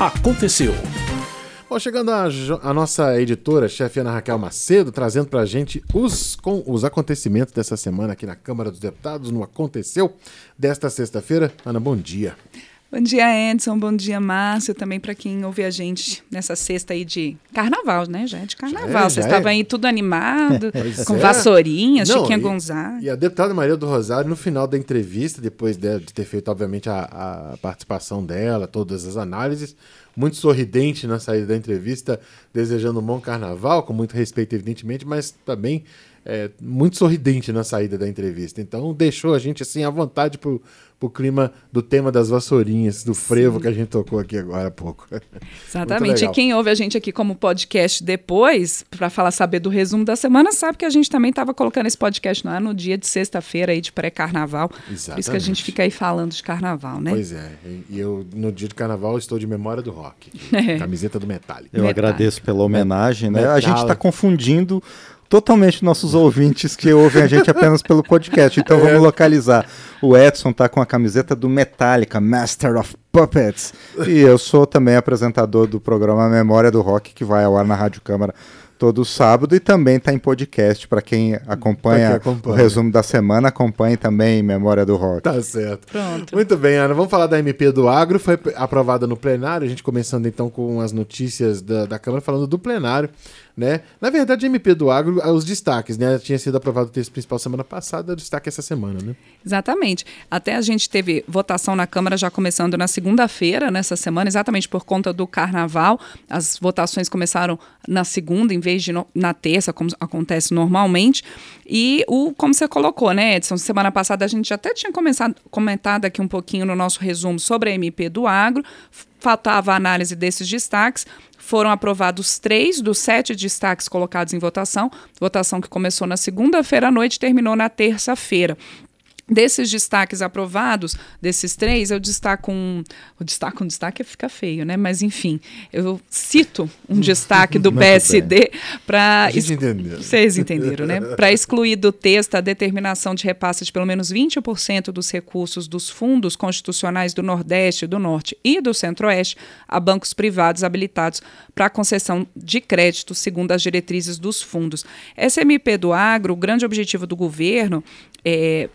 aconteceu. Bom, chegando a, a nossa editora, chefe Ana Raquel Macedo, trazendo pra gente os, com, os acontecimentos dessa semana aqui na Câmara dos Deputados, no Aconteceu, desta sexta-feira. Ana, bom dia. Bom dia, Edson. Bom dia, Márcio. Também para quem ouve a gente nessa sexta aí de carnaval, né? Já é de carnaval. Vocês estavam é. aí tudo animado, com é. vassourinhas, Não, Chiquinha e, Gonzaga. E a deputada Maria do Rosário, no final da entrevista, depois de, de ter feito, obviamente, a, a participação dela, todas as análises, muito sorridente na saída da entrevista, desejando um bom carnaval, com muito respeito, evidentemente, mas também é, muito sorridente na saída da entrevista. Então deixou a gente assim à vontade pro, pro clima do tema das vassourinhas, do frevo Sim. que a gente tocou aqui agora há pouco. Exatamente. E quem ouve a gente aqui como podcast depois, para falar saber do resumo da semana, sabe que a gente também estava colocando esse podcast lá no dia de sexta-feira aí de pré-carnaval. Por isso que a gente fica aí falando de carnaval, né? Pois é. E eu, no dia de carnaval, estou de memória do rock. É. Camiseta do Metallica. Eu Metallica. agradeço pela homenagem, né? A gente está confundindo totalmente nossos ouvintes que ouvem a gente apenas pelo podcast. Então é. vamos localizar. O Edson tá com a camiseta do Metallica, Master of Puppets. E eu sou também apresentador do programa Memória do Rock, que vai ao ar na Rádio Câmara todo sábado e também está em podcast para quem, acompanha quem acompanha o resumo da semana, acompanhe também Memória do Rock. Tá certo. Pronto. Muito bem, Ana. Vamos falar da MP do Agro, foi aprovada no plenário, a gente começando então com as notícias da, da Câmara falando do plenário. Né? Na verdade, MP do Agro, os destaques, né? Tinha sido aprovado o texto principal semana passada, destaque essa semana, né? Exatamente. Até a gente teve votação na Câmara já começando na segunda-feira, nessa semana, exatamente por conta do carnaval. As votações começaram na segunda, em vez de no, na terça, como acontece normalmente. E o, como você colocou, né, Edson? Semana passada a gente até tinha começado, comentado aqui um pouquinho no nosso resumo sobre a MP do Agro. Faltava a análise desses destaques. Foram aprovados três dos sete destaques colocados em votação, votação que começou na segunda-feira à noite e terminou na terça-feira. Desses destaques aprovados, desses três, eu destaco um. O destaco um destaque fica feio, né? Mas enfim, eu cito um destaque do PSD para. Vocês entenderam, né? Para excluir do texto a determinação de repasse de pelo menos 20% dos recursos dos fundos constitucionais do Nordeste, do Norte e do Centro-Oeste a bancos privados habilitados para concessão de crédito, segundo as diretrizes dos fundos. SMP do Agro, o grande objetivo do governo é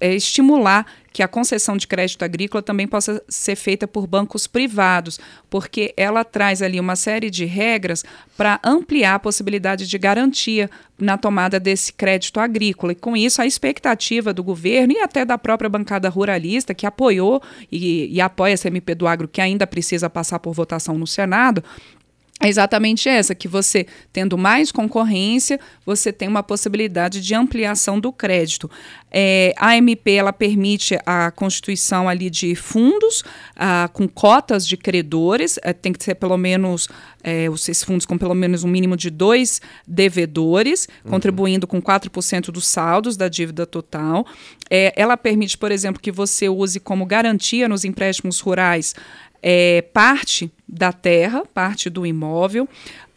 é, estimular que a concessão de crédito agrícola também possa ser feita por bancos privados, porque ela traz ali uma série de regras para ampliar a possibilidade de garantia na tomada desse crédito agrícola. E com isso, a expectativa do governo e até da própria bancada ruralista, que apoiou e, e apoia essa MP do Agro, que ainda precisa passar por votação no Senado, é exatamente essa, que você, tendo mais concorrência, você tem uma possibilidade de ampliação do crédito. É, a MP ela permite a constituição ali de fundos ah, com cotas de credores, é, tem que ser pelo menos, é, esses fundos com pelo menos um mínimo de dois devedores, uhum. contribuindo com 4% dos saldos da dívida total. É, ela permite, por exemplo, que você use como garantia nos empréstimos rurais é, parte da terra, parte do imóvel.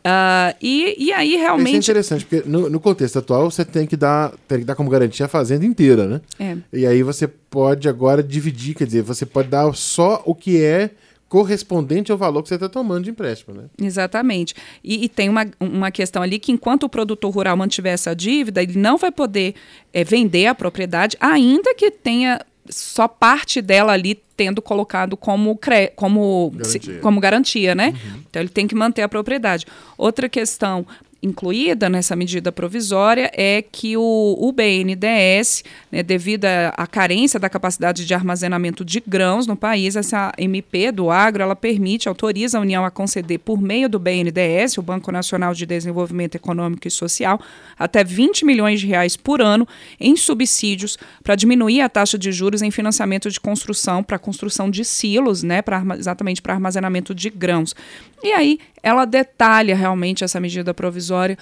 Uh, e, e aí realmente. Isso é interessante, porque no, no, contexto atual você tem que, dar, tem que dar como garantia a fazenda inteira, né? É. E aí você pode agora dividir, quer dizer, você pode dar só o que é correspondente ao valor que você está tomando de empréstimo, né? Exatamente. E, e, tem uma, uma questão ali que enquanto o produtor rural mantiver essa dívida, ele não vai poder é, vender a propriedade, ainda que tenha só parte dela ali tendo colocado como, como, garantia. como garantia, né? Uhum. Então ele tem que manter a propriedade. Outra questão incluída nessa medida provisória é que o, o BNDES, né, devido à carência da capacidade de armazenamento de grãos no país, essa MP do agro, ela permite, autoriza a União a conceder por meio do BNDES, o Banco Nacional de Desenvolvimento Econômico e Social, até 20 milhões de reais por ano em subsídios para diminuir a taxa de juros em financiamento de construção, para construção de silos, né, pra, exatamente para armazenamento de grãos. E aí ela detalha realmente essa medida provisória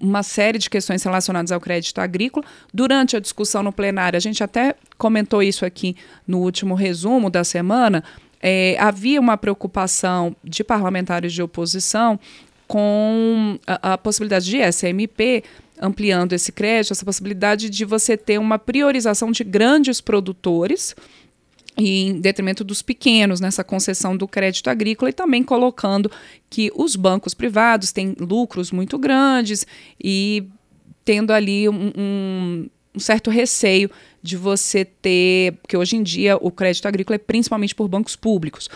uma série de questões relacionadas ao crédito agrícola. Durante a discussão no plenário, a gente até comentou isso aqui no último resumo da semana. É, havia uma preocupação de parlamentares de oposição com a, a possibilidade de SMP ampliando esse crédito, essa possibilidade de você ter uma priorização de grandes produtores em detrimento dos pequenos nessa concessão do crédito agrícola e também colocando que os bancos privados têm lucros muito grandes e tendo ali um, um, certo receio de você ter, porque hoje em dia o crédito agrícola é principalmente por bancos públicos.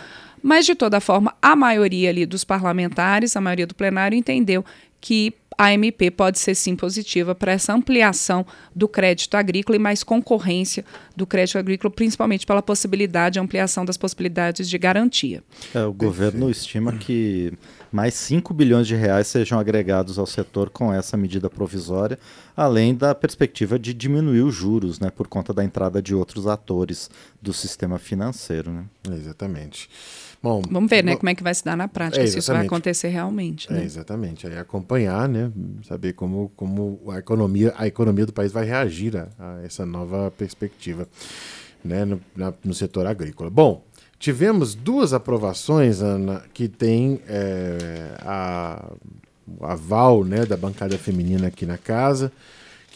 Mas, de toda forma, a maioria ali dos parlamentares, a maioria do plenário, entendeu que a MP pode ser sim positiva para essa ampliação do crédito agrícola e mais concorrência do crédito agrícola, principalmente pela possibilidade de ampliação das possibilidades de garantia. É, o governo estima que mais 5 bilhões de reais sejam agregados ao setor com essa medida provisória, além da perspectiva de diminuir os juros, né, por conta da entrada de outros atores do sistema financeiro. Né? Exatamente. Bom, Vamos ver, né, como é que vai se dar na prática, é, se isso vai acontecer realmente. Né? É, exatamente. Aí acompanhar, né, saber como, como a economia, a economia do país vai reagir a, a essa nova perspectiva, né, no, na, no setor agrícola. Bom, tivemos duas aprovações, Ana, que tem é, a, aval, né, da bancada feminina aqui na casa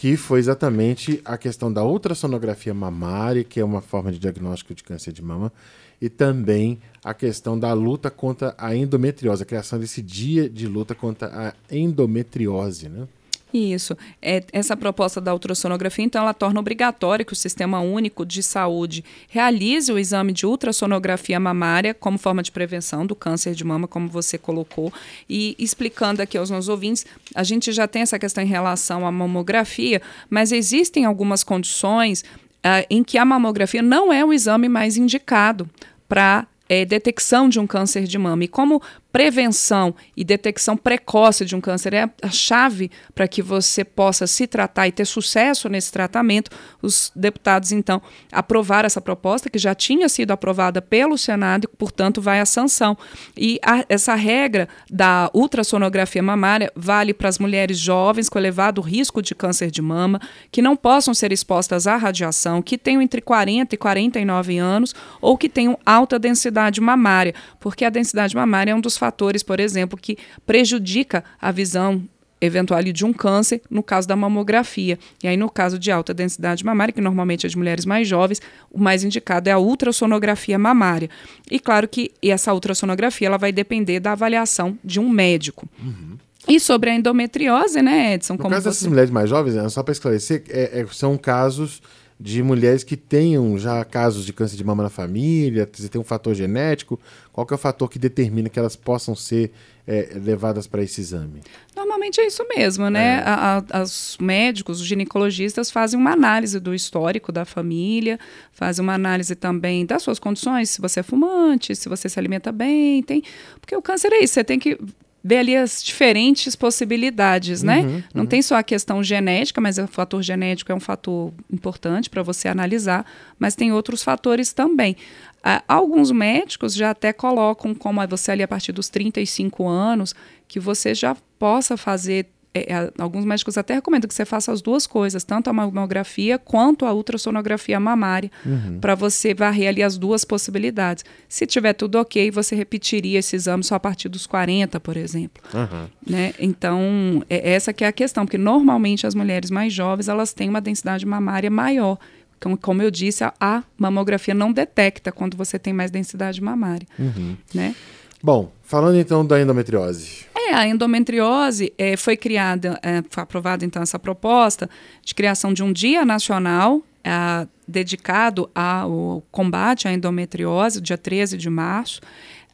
que foi exatamente a questão da ultrassonografia mamária, que é uma forma de diagnóstico de câncer de mama, e também a questão da luta contra a endometriose, a criação desse dia de luta contra a endometriose, né? Isso. É, essa proposta da ultrassonografia, então, ela torna obrigatório que o Sistema Único de Saúde realize o exame de ultrassonografia mamária como forma de prevenção do câncer de mama, como você colocou. E explicando aqui aos nossos ouvintes, a gente já tem essa questão em relação à mamografia, mas existem algumas condições uh, em que a mamografia não é o exame mais indicado para é, detecção de um câncer de mama. E como prevenção e detecção precoce de um câncer é a chave para que você possa se tratar e ter sucesso nesse tratamento. Os deputados, então, aprovaram essa proposta, que já tinha sido aprovada pelo Senado e, portanto, vai à sanção. E a, essa regra da ultrassonografia mamária vale para as mulheres jovens com elevado risco de câncer de mama, que não possam ser expostas à radiação, que tenham entre 40 e 49 anos ou que tenham alta densidade mamária, porque a densidade mamária é um dos fatores, por exemplo, que prejudica a visão eventual de um câncer, no caso da mamografia. E aí, no caso de alta densidade mamária, que normalmente é de mulheres mais jovens, o mais indicado é a ultrassonografia mamária. E claro que essa ultrassonografia ela vai depender da avaliação de um médico. Uhum. E sobre a endometriose, né, Edson? No caso você... dessas mulheres mais jovens, só para esclarecer, é, é, são casos de mulheres que tenham já casos de câncer de mama na família, se tem um fator genético, qual que é o fator que determina que elas possam ser é, levadas para esse exame? Normalmente é isso mesmo, né? É. A, a, os médicos, os ginecologistas fazem uma análise do histórico da família, fazem uma análise também das suas condições, se você é fumante, se você se alimenta bem, tem... Porque o câncer é isso, você tem que ver ali as diferentes possibilidades, né? Uhum, Não uhum. tem só a questão genética, mas o fator genético é um fator importante para você analisar, mas tem outros fatores também. Uh, alguns médicos já até colocam como você ali a partir dos 35 anos, que você já possa fazer é, é, alguns médicos até recomendam que você faça as duas coisas, tanto a mamografia quanto a ultrassonografia mamária, uhum. para você varrer ali as duas possibilidades. Se tiver tudo ok, você repetiria esse exame só a partir dos 40, por exemplo. Uhum. Né? Então, é, essa que é a questão, porque normalmente as mulheres mais jovens elas têm uma densidade mamária maior. Então, como eu disse, a, a mamografia não detecta quando você tem mais densidade mamária. Uhum. Né? Bom, falando então da endometriose. É, a endometriose é, foi criada, é, foi aprovada então essa proposta de criação de um dia nacional é, dedicado ao combate à endometriose, dia 13 de março.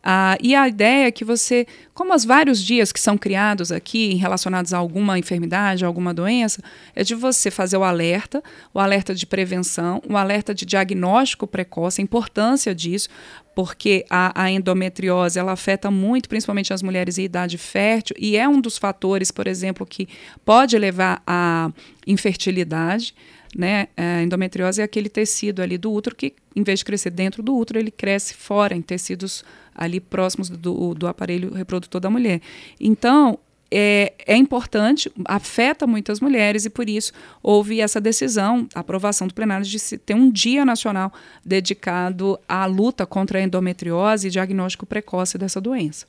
Ah, e a ideia é que você, como os vários dias que são criados aqui relacionados a alguma enfermidade, a alguma doença, é de você fazer o alerta, o alerta de prevenção, o alerta de diagnóstico precoce, a importância disso, porque a, a, endometriose ela afeta muito, principalmente as mulheres em idade fértil, e é um dos fatores, por exemplo, que pode levar à infertilidade. Né? A endometriose é aquele tecido ali do útero que, em vez de crescer dentro do útero, ele cresce fora, em tecidos ali próximos do, do aparelho reprodutor da mulher. Então, é, é, importante, afeta muitas mulheres e por isso houve essa decisão, a aprovação do plenário de ter um dia nacional dedicado à luta contra a endometriose e diagnóstico precoce dessa doença.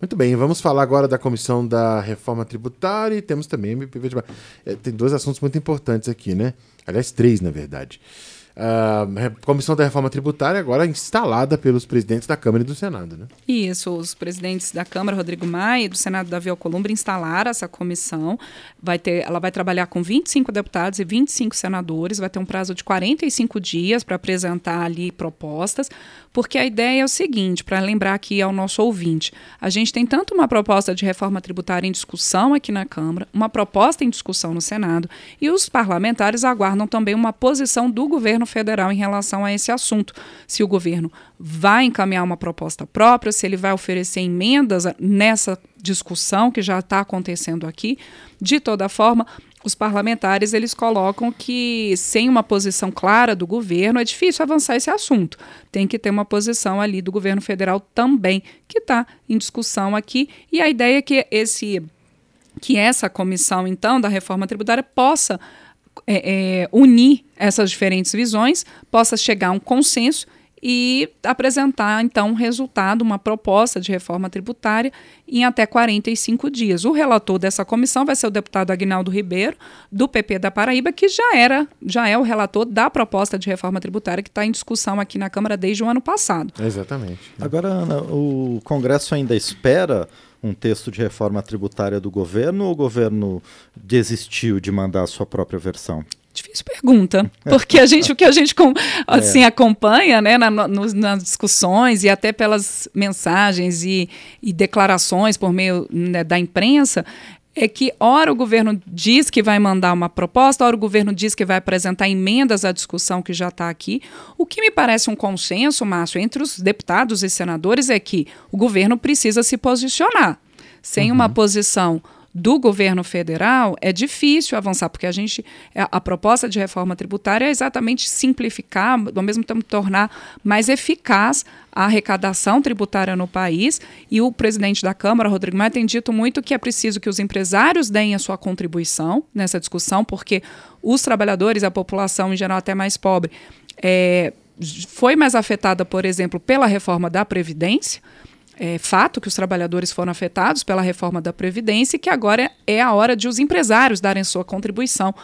Muito bem, vamos falar agora da comissão da reforma tributária e temos também MPV de... é, tem dois assuntos muito importantes aqui, né? Aliás, três, na verdade. A Comissão da Reforma Tributária agora instalada pelos presidentes da Câmara e do Senado, né? Isso, os presidentes da Câmara, Rodrigo Maia, e do Senado, Davi Alcolumbre, instalaram essa comissão. Vai ter, ela vai trabalhar com 25 deputados e 25 senadores, vai ter um prazo de 45 dias para apresentar ali propostas, porque a ideia é o seguinte, para lembrar aqui ao nosso ouvinte, a gente tem tanto uma proposta de reforma tributária em discussão aqui na Câmara, uma proposta em discussão no Senado, e os parlamentares aguardam também uma posição do governo governo federal em relação a esse assunto. Se o governo vai encaminhar uma proposta própria, se ele vai oferecer emendas nessa discussão que já está acontecendo aqui. De toda forma, os parlamentares eles colocam que sem uma posição clara do governo é difícil avançar esse assunto. Tem que ter uma posição ali do governo federal também que está em discussão aqui. E a ideia é que esse que essa comissão então da reforma tributária possa é, é, unir essas diferentes visões, possa chegar a um consenso e apresentar, então, um resultado, uma proposta de reforma tributária em até 45 dias. O relator dessa comissão vai ser o deputado Agnaldo Ribeiro, do PP da Paraíba, que já era, já é o relator da proposta de reforma tributária que está em discussão aqui na Câmara desde o ano passado. Exatamente. Agora, Ana, o Congresso ainda espera um texto de reforma tributária do governo ou o governo desistiu de mandar a sua própria versão? Difícil pergunta, porque a gente, o que a gente assim, é. acompanha né, na, no, nas discussões e até pelas mensagens e, e declarações por meio né, da imprensa, é que, ora, o governo diz que vai mandar uma proposta, ora, o governo diz que vai apresentar emendas à discussão que já está aqui. O que me parece um consenso, Márcio, entre os deputados e senadores é que o governo precisa se posicionar. Sem uhum. uma posição do governo federal, é difícil avançar, porque a gente. É, a proposta de reforma tributária é exatamente simplificar, ao mesmo tempo tornar mais eficaz a arrecadação tributária no país. E o presidente da Câmara, Rodrigo Maia, tem dito muito que é preciso que os empresários deem a sua contribuição nessa discussão, porque os trabalhadores, a população em geral até mais pobre, é, foi mais afetada, por exemplo, pela reforma da Previdência é fato que os trabalhadores foram afetados pela reforma da Previdência e que agora é a hora de os empresários darem sua contribuição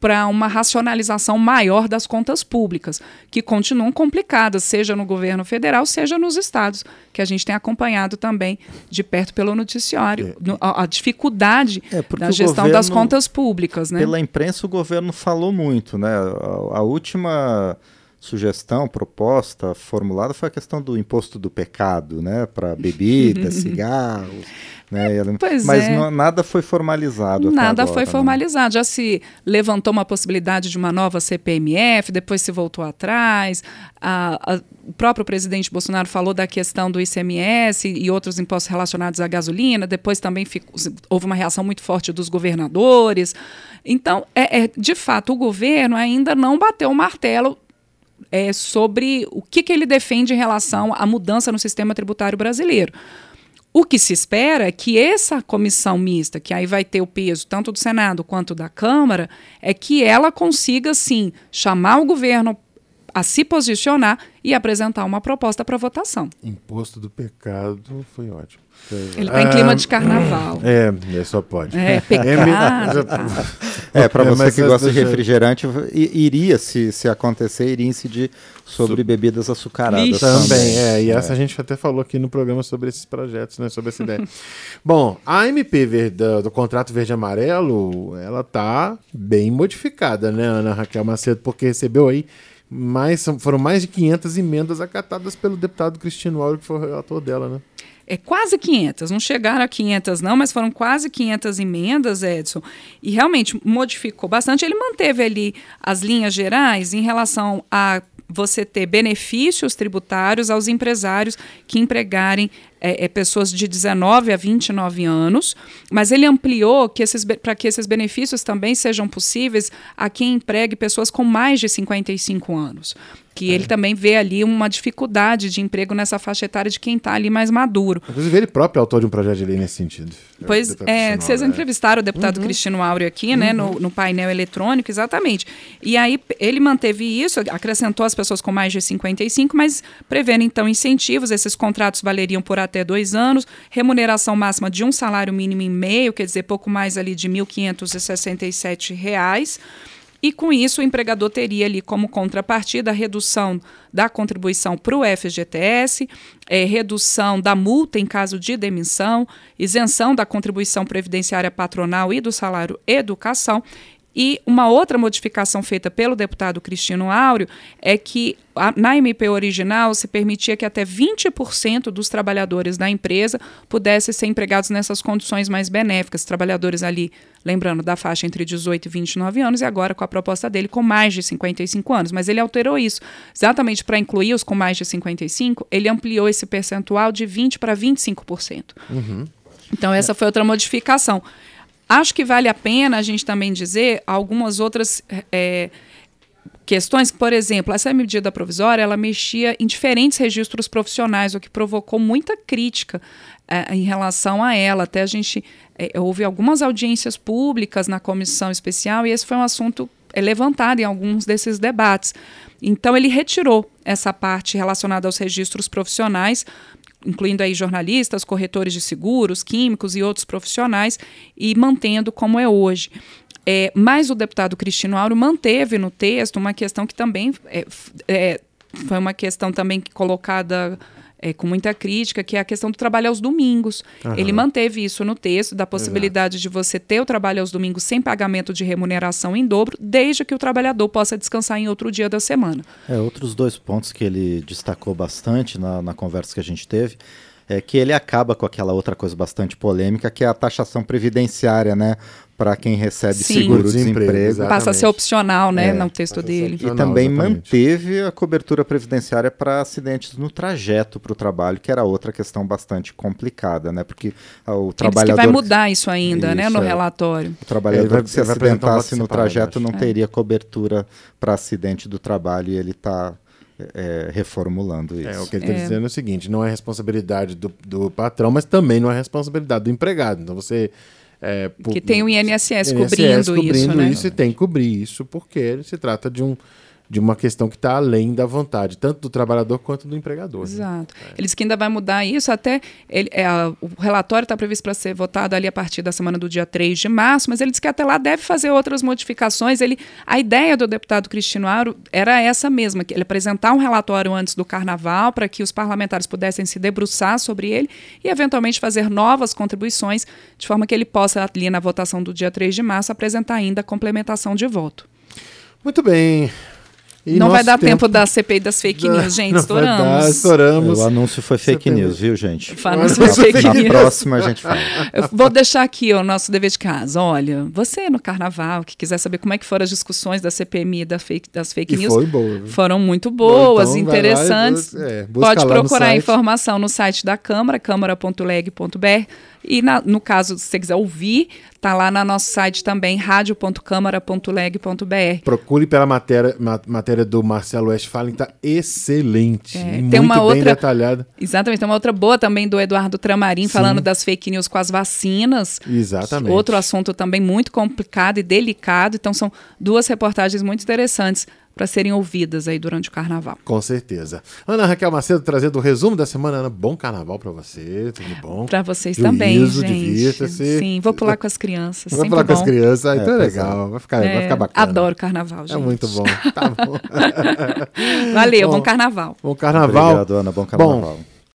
para uma racionalização maior das contas públicas, que continuam complicadas, seja no governo federal, seja nos estados, que a gente tem acompanhado também de perto pelo noticiário, é. a, a, dificuldade é da gestão governo, das contas públicas. Né? Pela imprensa, o governo falou muito. Né? a, a última sugestão, proposta formulada foi a questão do imposto do pecado, né, para bebida, cigarros, né? Pois Mas é. nada foi formalizado. Nada agora, foi né? formalizado. Já se levantou uma possibilidade de uma nova CPMF, depois se voltou atrás. A, a, o próprio presidente Bolsonaro falou da questão do ICMS e outros impostos relacionados à gasolina. Depois também ficou, houve uma reação muito forte dos governadores. Então, é, é de fato, o governo ainda não bateu o martelo é, sobre o que, que ele defende em relação à mudança no sistema tributário brasileiro. O que se espera é que essa comissão mista, que aí vai ter o peso tanto do Senado quanto da Câmara, é que ela consiga, sim, chamar o governo a se posicionar e apresentar uma proposta para votação. Imposto do pecado foi ótimo. Ele está em clima de carnaval. É, é só pode. É, pecado. É, para é, você que gosta de refrigerante, iria, se, se acontecer, iria incidir sobre bebidas açucaradas. Também, também, é. E essa é. a gente até falou aqui no programa sobre esses projetos, né? Sobre essa ideia. Bom, a MP verde, do contrato verde amarelo, ela tá bem modificada, né, Ana Raquel Macedo? Porque recebeu aí mais, foram mais de 500 emendas acatadas pelo deputado Cristiano Auro, que foi o relator dela, né? É quase 500, não chegaram a 500 não, mas foram quase 500 emendas, Edson, e realmente modificou bastante. Ele manteve ali as linhas gerais em relação a você ter benefícios tributários aos empresários que empregarem é, é, pessoas de 19 a 29 anos, mas ele ampliou que para que esses benefícios também sejam possíveis a quem empregue pessoas com mais de 55 anos que é. ele também vê ali uma dificuldade de emprego nessa faixa etária de quem está ali mais maduro. Inclusive, ele próprio é autor de um projeto de lei nesse sentido. Pois é, vocês é. entrevistaram o deputado uhum. Cristino Áureo aqui, uhum. né, no, uhum. no, painel eletrônico, exatamente. E aí ele manteve isso, acrescentou as pessoas com mais de 55, mas prevendo então incentivos, esses contratos valeriam por até dois anos, remuneração máxima de um salário mínimo e meio, quer dizer, pouco mais ali de R$ 1.567. E com isso, o empregador teria ali como contrapartida a redução da contribuição para o FGTS, é, redução da multa em caso de demissão, isenção da contribuição previdenciária patronal e do salário educação e uma outra modificação feita pelo deputado Cristino Áureo é que a, na MP original se permitia que até 20% dos trabalhadores da empresa pudessem ser empregados nessas condições mais benéficas. Trabalhadores ali, lembrando, da faixa entre 18 e 29 anos, e agora com a proposta dele com mais de 55 anos. Mas ele alterou isso. Exatamente para incluir os com mais de 55, ele ampliou esse percentual de 20% para 25%. Uhum. Então, essa foi outra modificação. Acho que vale a pena a gente também dizer algumas outras é, questões. Por exemplo, essa medida provisória ela mexia em diferentes registros profissionais, o que provocou muita crítica é, em relação a ela. Até a gente é, houve algumas audiências públicas na comissão especial e esse foi um assunto é, levantado em alguns desses debates. Então ele retirou essa parte relacionada aos registros profissionais, incluindo aí jornalistas, corretores de seguros, químicos e outros profissionais, e mantendo como é hoje. É, mas o deputado Cristino Auro manteve no texto uma questão que também é, é, foi uma questão também colocada é, com muita crítica, que é a questão do trabalho aos domingos. Uhum. Ele manteve isso no texto, da possibilidade Exato. de você ter o trabalho aos domingos sem pagamento de remuneração em dobro, desde que o trabalhador possa descansar em outro dia da semana. É, outros dois pontos que ele destacou bastante na, na conversa que a gente teve é que ele acaba com aquela outra coisa bastante polêmica, que é a taxação previdenciária, né? Para quem recebe seguro-desemprego. Passa a ser opcional, né, é, no texto dele. E também exatamente. manteve a cobertura previdenciária para acidentes no trajeto para o trabalho, que era outra questão bastante complicada, né, porque o trabalhador... que vai mudar isso ainda, isso, né, no é. relatório. O trabalhador vai, que se acidentasse no trajeto não é. teria cobertura para acidente do trabalho e ele está é, reformulando isso. É, o que ele está é. dizendo é o seguinte: não é responsabilidade do, do patrão, mas também não é responsabilidade do empregado. Então você é, que tem o INSS, INSS cobrindo, cobrindo isso, né? isso e tem que cobrir isso porque se trata de um de uma questão que está além da vontade, tanto do trabalhador quanto do empregador. Né? Exato. Né? Ele disse que ainda vai mudar isso, até ele, é, o relatório está previsto para ser votado ali a partir da semana do dia 3 de março, mas ele disse que até lá deve fazer outras modificações. Ele, a ideia do deputado Cristino Aro era essa mesma, que ele apresentar um relatório antes do carnaval para que os parlamentares pudessem se debruçar sobre ele e eventualmente fazer novas contribuições, de forma que ele possa, ali na votação do dia 3 de março, apresentar ainda a complementação de voto. Muito bem. E não vai dar tempo, tempo da CPI das fake news, gente. Não estouramos. Dar, estouramos. O anúncio foi fake CPI. news, viu, gente? Anúncio fake na news. próxima a gente fala. Eu vou deixar aqui o nosso dever de casa. Olha, você no carnaval, que quiser saber como é que foram as discussões da CPMI da fake, das fake e news. Foi boa, foram muito boas, Bom, então interessantes. É, Pode procurar informação no site da Câmara, câmara.leg.br. E na, no caso, se você quiser ouvir, tá lá no nosso site também, radio.câmara.leg.br. Procure pela matéria, ma, matéria do Marcelo Westphalen, tá excelente. É, tem uma outra, detalhada. Exatamente, tem uma outra boa também do Eduardo Tramarim, Sim. falando das fake news com as vacinas. Exatamente. Outro assunto também muito complicado e delicado. Então, são duas reportagens muito interessantes para serem ouvidas aí durante o carnaval. Com certeza. Ana Raquel Macedo trazendo o resumo da semana. Ana, bom carnaval para você, tudo bom? Para vocês Juízo, também, gente. Sim, vou pular com as crianças. Vou pular bom. com as crianças, aí então é, é legal, vai ficar, é, vai ficar bacana. Adoro carnaval, gente. É muito bom, tá bom. Valeu, bom, bom carnaval. Bom carnaval. Obrigado, Ana, bom carnaval. Bom,